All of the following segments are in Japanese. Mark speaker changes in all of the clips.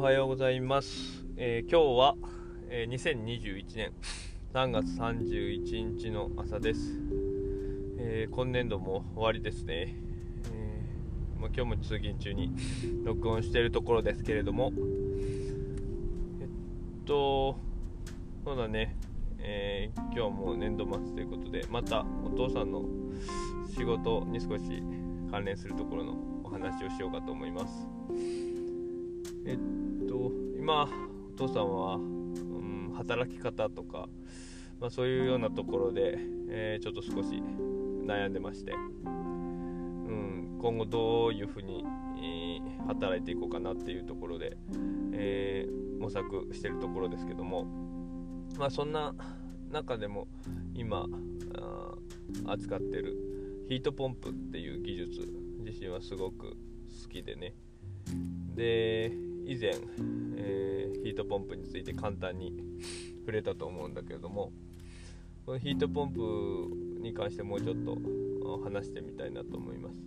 Speaker 1: おはようございます、えー今日は、えー2021年3月31日の朝です、えー今年度も終わりですね、えーまあ今日も通勤中に録音しているところですけれども。えっとそうだね、えー今日も年度末ということでまたお父さんの仕事に少し関連するところのお話をしようかと思います。えっと今お父さんは、うん、働き方とか、まあ、そういうようなところで、えーちょっと少し悩んでまして、うん、今後どういうふうに、えー働いていこうかなっていうところで、えー模索してるところですけども、まあ、そんな中でも今扱ってるヒートポンプっていう技術自身はすごく好きでね。で以前、えーヒートポンプについて簡単に触れたと思うんだけれどもこのヒートポンプに関してもうちょっと話してみたいなと思います。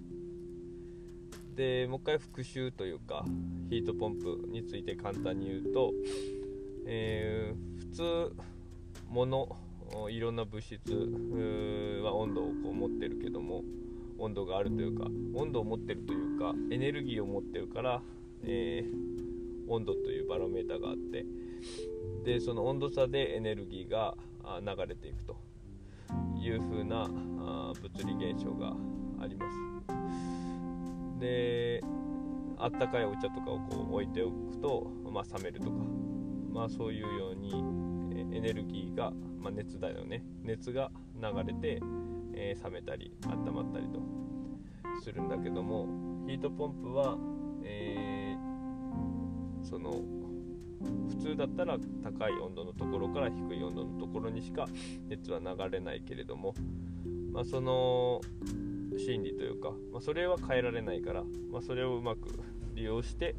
Speaker 1: でもう一回復習というかヒートポンプについて簡単に言うと、えー普通物いろんな物質は温度をこう持ってるけども温度があるというか温度を持ってるというかエネルギーを持ってるから、えー温度というバロメーターがあってでその温度差でエネルギーが流れていくと。いう風な物理現象があります。であったかいお茶とかをこう置いておくと、まあ、冷めるとか、まあ、そういうようにエネルギーが、まあ、熱だよね。熱が流れて、えー冷めたり温まったりとするんだけどもヒートポンプは、えーその普通だったら高い温度のところから低い温度のところにしか熱は流れないけれども、まあ、その心理というか、まあ、それは変えられないから、まあ、それをうまく利用して、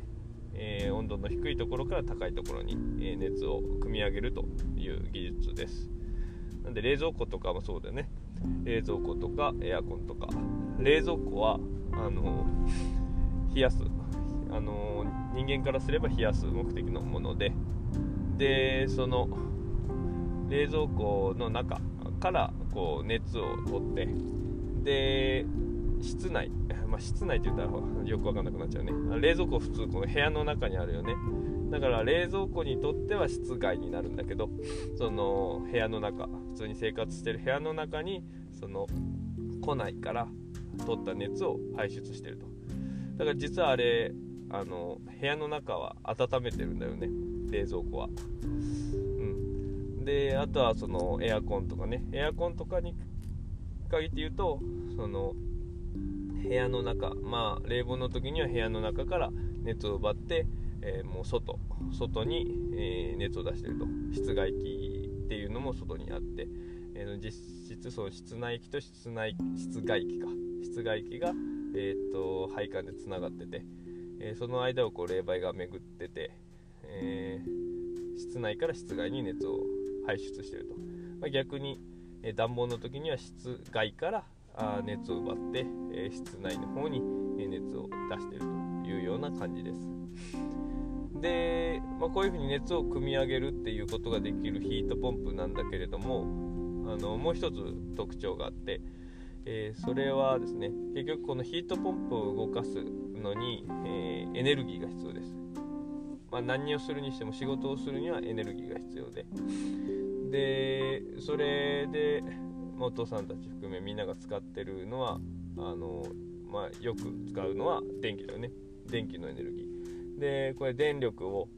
Speaker 1: えー温度の低いところから高いところに、え熱を組み上げるという技術です。なんで冷蔵庫とかもそうだよね。冷蔵庫とかエアコンとか。冷蔵庫はあの冷やすあの人間からすれば冷やす目的のものででその冷蔵庫の中からこう熱を取ってで室内、まあ、室内って言ったらよく分かんなくなっちゃうね。冷蔵庫普通この部屋の中にあるよね。だから冷蔵庫にとっては室外になるんだけどその部屋の中普通に生活してる部屋の中にその庫内から取った熱を排出してると。だから実はあれあの部屋の中は温めてるんだよね。冷蔵庫は。うん。であとはそのエアコンとかね。エアコンとかに限って言うとその部屋の中。まあ冷房の時には部屋の中から熱を奪って、えーもう外。外に、えー熱を出してると。室外機っていうのも外にあって、えー実質その室内機と室内室外機か。室外機が、えー、と配管でつながってて、えその間をこう冷媒が巡ってて、え室内から室外に熱を排出してると、まあ、逆に、え暖房の時には室外からあ熱を奪って、え室内の方に、熱を出してるというような感じです。で、まあ、こういうふうに熱を組み上げるっていうことができるヒートポンプなんだけれどもあのもう一つ特徴があって、えーそれはですね結局このヒートポンプを動かすのに、えーエネルギーが必要です。まあ、何をするにしても仕事をするにはエネルギーが必要で。でそれで、お父さんたち含めみんなが使ってるのはあの、まあ、よく使うのは電気だよね。電気のエネルギー。でこれ電力を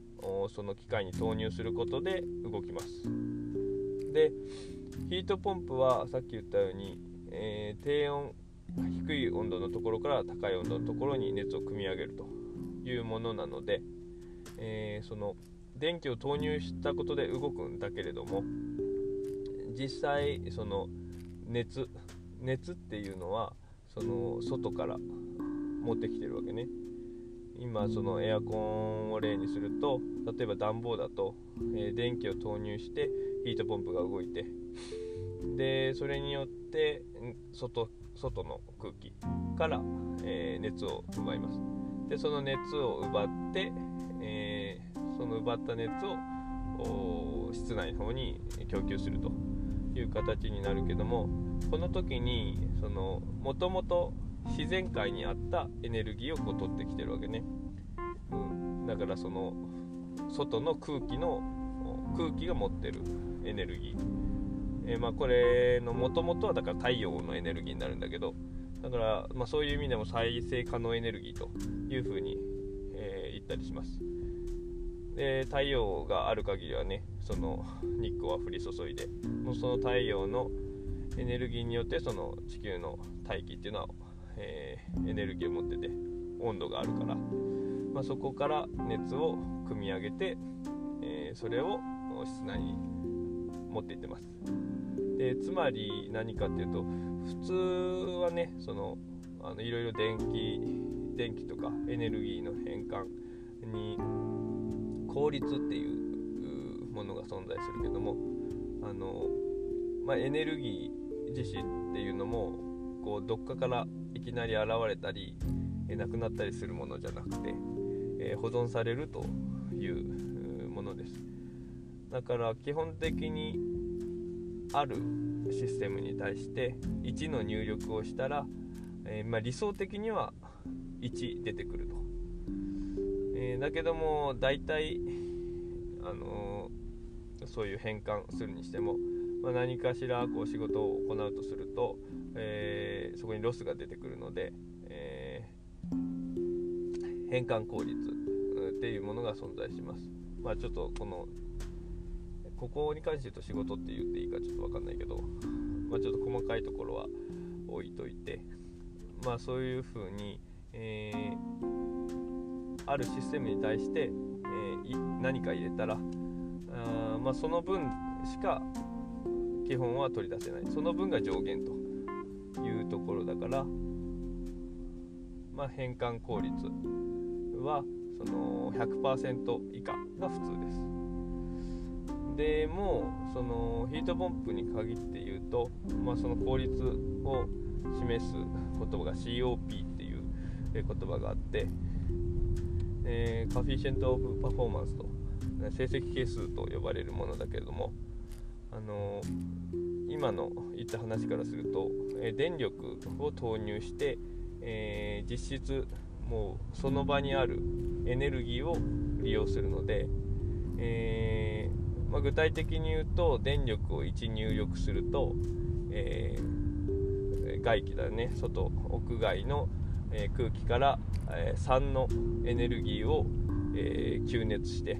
Speaker 1: その機械に投入することで動きます。でヒートポンプはさっき言ったように、えー低温低い温度のところから高い温度のところに熱を組み上げるというものなので、えーその電気を投入したことで動くんだけれども実際その熱熱っていうのはその外から持ってきてるわけね。今そのエアコンを例にすると例えば暖房だと、えー電気を投入してヒートポンプが動いてでそれによってん外外の空気から、えー熱を奪います。でその熱を奪って、えーその奪った熱を室内の方に供給するという形になるけどもこの時にもともと自然界にあったエネルギーをこう取ってきてるわけね、うん、だからその外の空気の空気が持ってるエネルギー、えー、まあ、これのもともとはだから太陽のエネルギーになるんだけどだから、まあ、そういう意味でも再生可能エネルギーというふうに、えー、言ったりします。で太陽がある限りはねその日光は降り注いでもうその太陽のエネルギーによってその地球の大気っていうのは、え、エネルギーを持ってて温度があるから、まあ、そこから熱を汲み上げて、えー、それを室内に持っていってます。でつまり何かっていうと普通はねそのあのいろいろ電気電気とかエネルギーの変換に効率っていうものが存在するけどもあの、まあ、エネルギー自身っていうのもこうどっかからいきなり現れたりなくなったりするものじゃなくて、えー、保存されるというものです。だから基本的にあるシステムに対して1の入力をしたら、えー、まあ、理想的には1出てくると、えー、だけども大体、あのー、そういう変換するにしても、まあ、何かしらこう仕事を行うとすると、えそこにロスが出てくるので、え変換効率っていうものが存在します。まあ、ちょっとこのここに関して言うと仕事って言っていいかちょっと分かんないけど、まあ、ちょっと細かいところは置いといて、まあ、そういうふうに、えー、あるシステムに対して、えー、何か入れたらあ、まあ、その分しか基本は取り出せないその分が上限というところだから、まあ、変換効率はその100%以下が普通です。でもそのヒートポンプに限って言うと、まあ、その効率を示す言葉が COP っていう言葉があって、えー、カフィシェント・オブ・パフォーマンスと成績係数と呼ばれるものだけれども、あのー、今の言った話からすると、えー、電力を投入して、えー、実質もうその場にあるエネルギーを利用するので、えーまあ、具体的に言うと電力を1入力すると、えー、外気だね外屋外の、えー、空気から、えー、3のエネルギーを、え吸熱して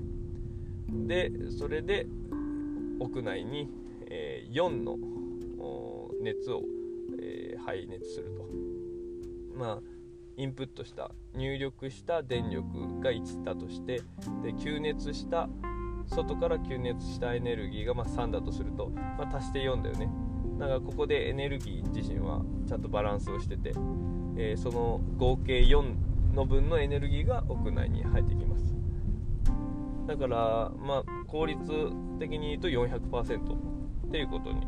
Speaker 1: でそれで屋内に、え4の熱を、え排熱すると。まあインプットした入力した電力が1だとしてで吸熱した外から吸熱したエネルギーがま3だとすると、まあ、足して4だよね。だからここでエネルギー自身はちゃんとバランスをしてて、えー、その合計4の分のエネルギーが屋内に入ってきます。だからまあ効率的に言うと400%っていうことに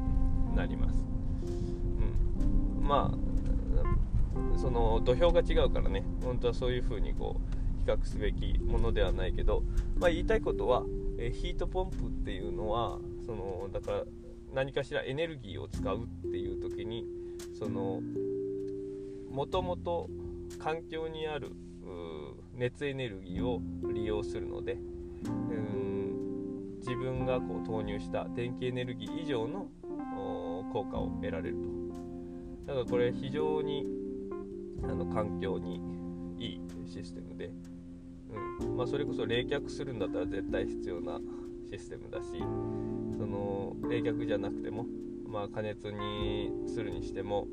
Speaker 1: なります、うん、まあその土俵が違うからね。本当はそういう風にこう比較すべきものではないけど、まあ、言いたいことはえヒートポンプっていうのはそのだから何かしらエネルギーを使うっていう時にそのもともと環境にある熱エネルギーを利用するのでうん自分がこう投入した電気エネルギー以上の効果を得られると。だからこれ非常にあの環境にいいシステムでうん。まあ、それこそ冷却するんだったら絶対必要なシステムだしその冷却じゃなくても、まあ、加熱にするにしても、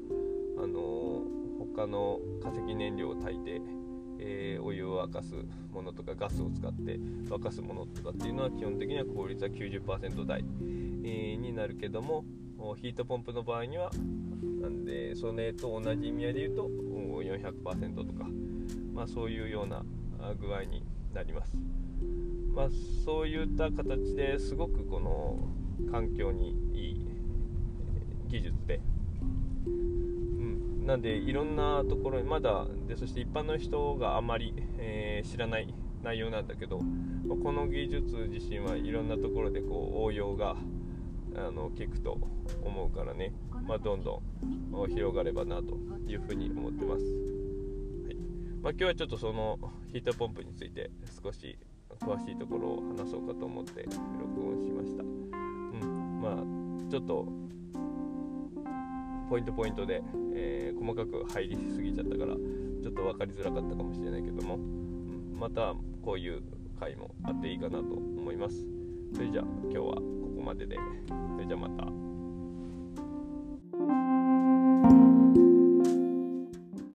Speaker 1: あの他の化石燃料を炊いて、えー、お湯を沸かすものとかガスを使って沸かすものとかっていうのは基本的には効率は90%台、えー、になるけどもヒートポンプの場合にはなんでそれと同じ意味合いで言うと400%とか、まあ、そういうような具合になります。まあ、そういった形ですごくこの環境にいい技術で、うん、なんでいろんなところにまだでそして一般の人があまり、えー、知らない内容なんだけどこの技術自身はいろんなところでこう応用があの効くと思うからね、まあ、どんどん広がればなというふうに思ってます、まあ、今日はちょっとそのヒートポンプについて少し詳しいところを話そうかと思って録音しました、うん。まあ、ちょっとポイントポイントで、えー、細かく入りすぎちゃったからちょっと分かりづらかったかもしれないけども、うん、またこういう回もあっていいかなと思います。それじゃあ今日はここまでで。それじゃあまた。